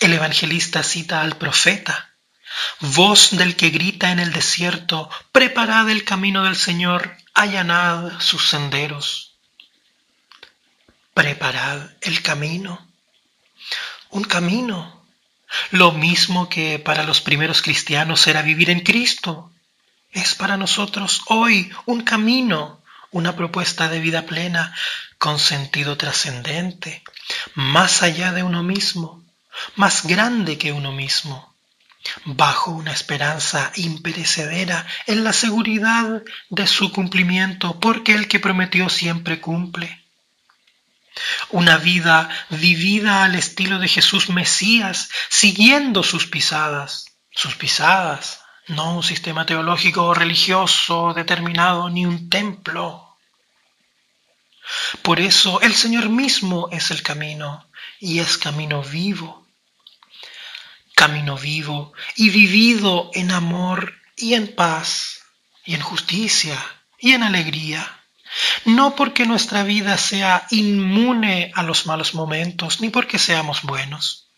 El evangelista cita al profeta, voz del que grita en el desierto, preparad el camino del Señor, allanad sus senderos. Preparad el camino. Un camino. Lo mismo que para los primeros cristianos era vivir en Cristo. Es para nosotros hoy un camino, una propuesta de vida plena, con sentido trascendente, más allá de uno mismo más grande que uno mismo, bajo una esperanza imperecedera en la seguridad de su cumplimiento, porque el que prometió siempre cumple. Una vida vivida al estilo de Jesús Mesías, siguiendo sus pisadas, sus pisadas, no un sistema teológico o religioso determinado ni un templo. Por eso el Señor mismo es el camino y es camino vivo camino vivo y vivido en amor y en paz y en justicia y en alegría. No porque nuestra vida sea inmune a los malos momentos, ni porque seamos buenos,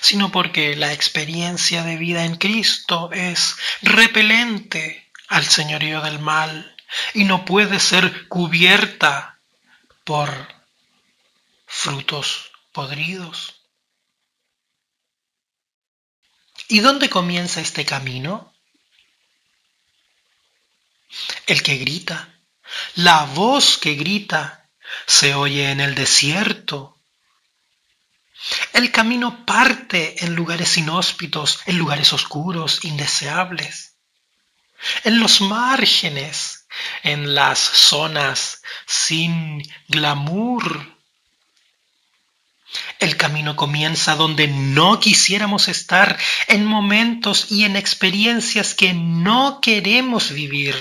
sino porque la experiencia de vida en Cristo es repelente al señorío del mal y no puede ser cubierta por frutos podridos. ¿Y dónde comienza este camino? El que grita, la voz que grita, se oye en el desierto. El camino parte en lugares inhóspitos, en lugares oscuros, indeseables, en los márgenes, en las zonas sin glamour, camino comienza donde no quisiéramos estar, en momentos y en experiencias que no queremos vivir.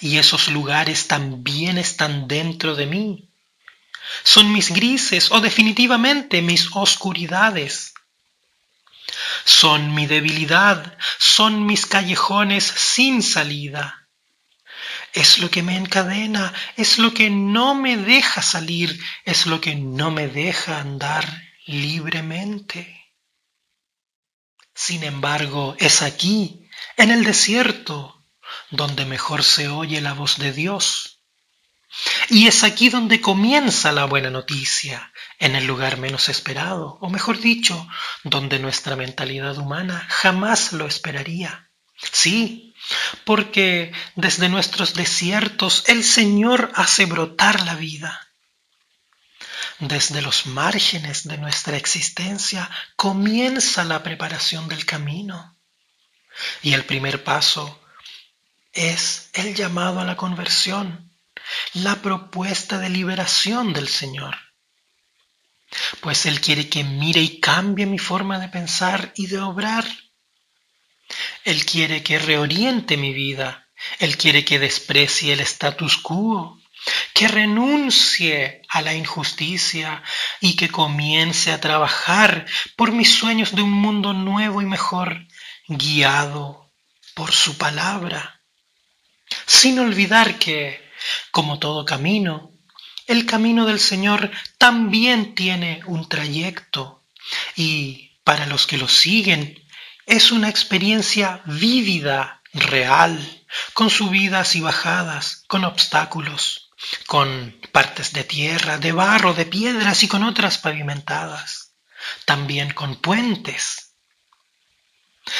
Y esos lugares también están dentro de mí. Son mis grises o definitivamente mis oscuridades. Son mi debilidad, son mis callejones sin salida es lo que me encadena, es lo que no me deja salir, es lo que no me deja andar libremente. Sin embargo, es aquí, en el desierto, donde mejor se oye la voz de Dios. Y es aquí donde comienza la buena noticia, en el lugar menos esperado, o mejor dicho, donde nuestra mentalidad humana jamás lo esperaría. Sí, porque desde nuestros desiertos el Señor hace brotar la vida. Desde los márgenes de nuestra existencia comienza la preparación del camino. Y el primer paso es el llamado a la conversión, la propuesta de liberación del Señor. Pues Él quiere que mire y cambie mi forma de pensar y de obrar él quiere que reoriente mi vida. Él quiere que desprecie el status quo, que renuncie a la injusticia y que comience a trabajar por mis sueños de un mundo nuevo y mejor, guiado por su palabra. Sin olvidar que, como todo camino, el camino del Señor también tiene un trayecto y para los que lo siguen es una experiencia vívida, real, con subidas y bajadas, con obstáculos, con partes de tierra, de barro, de piedras y con otras pavimentadas, también con puentes.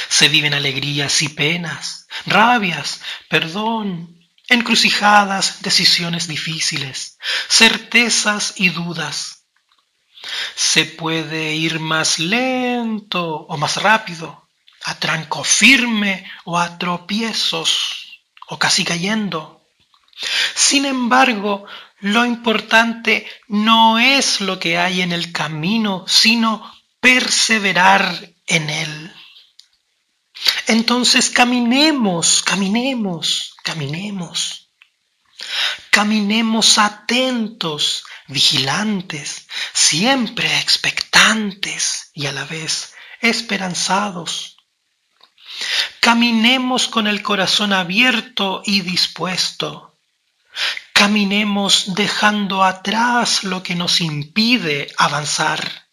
Se viven alegrías y penas, rabias, perdón, encrucijadas, decisiones difíciles, certezas y dudas. Se puede ir más lento o más rápido, a tranco firme o a tropiezos o casi cayendo. Sin embargo, lo importante no es lo que hay en el camino, sino perseverar en él. Entonces caminemos, caminemos, caminemos. Caminemos atentos, vigilantes, siempre expectantes y a la vez esperanzados Caminemos con el corazón abierto y dispuesto. Caminemos dejando atrás lo que nos impide avanzar.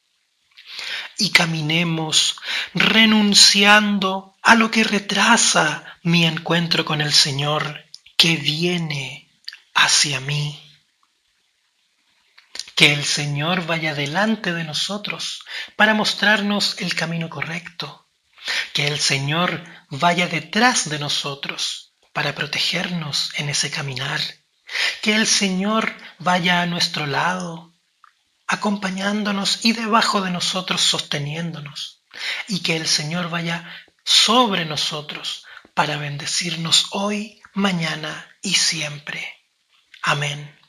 y caminemos renunciando a lo que retrasa mi encuentro con el Señor que viene hacia mí. Que el Señor vaya delante de nosotros para mostrarnos el camino correcto. Que el Señor vaya detrás de nosotros para protegernos en ese caminar. Que el Señor vaya a nuestro lado, acompañándonos y debajo de nosotros sosteniéndonos. Y que el Señor vaya sobre nosotros para bendecirnos hoy, mañana y siempre. Amén.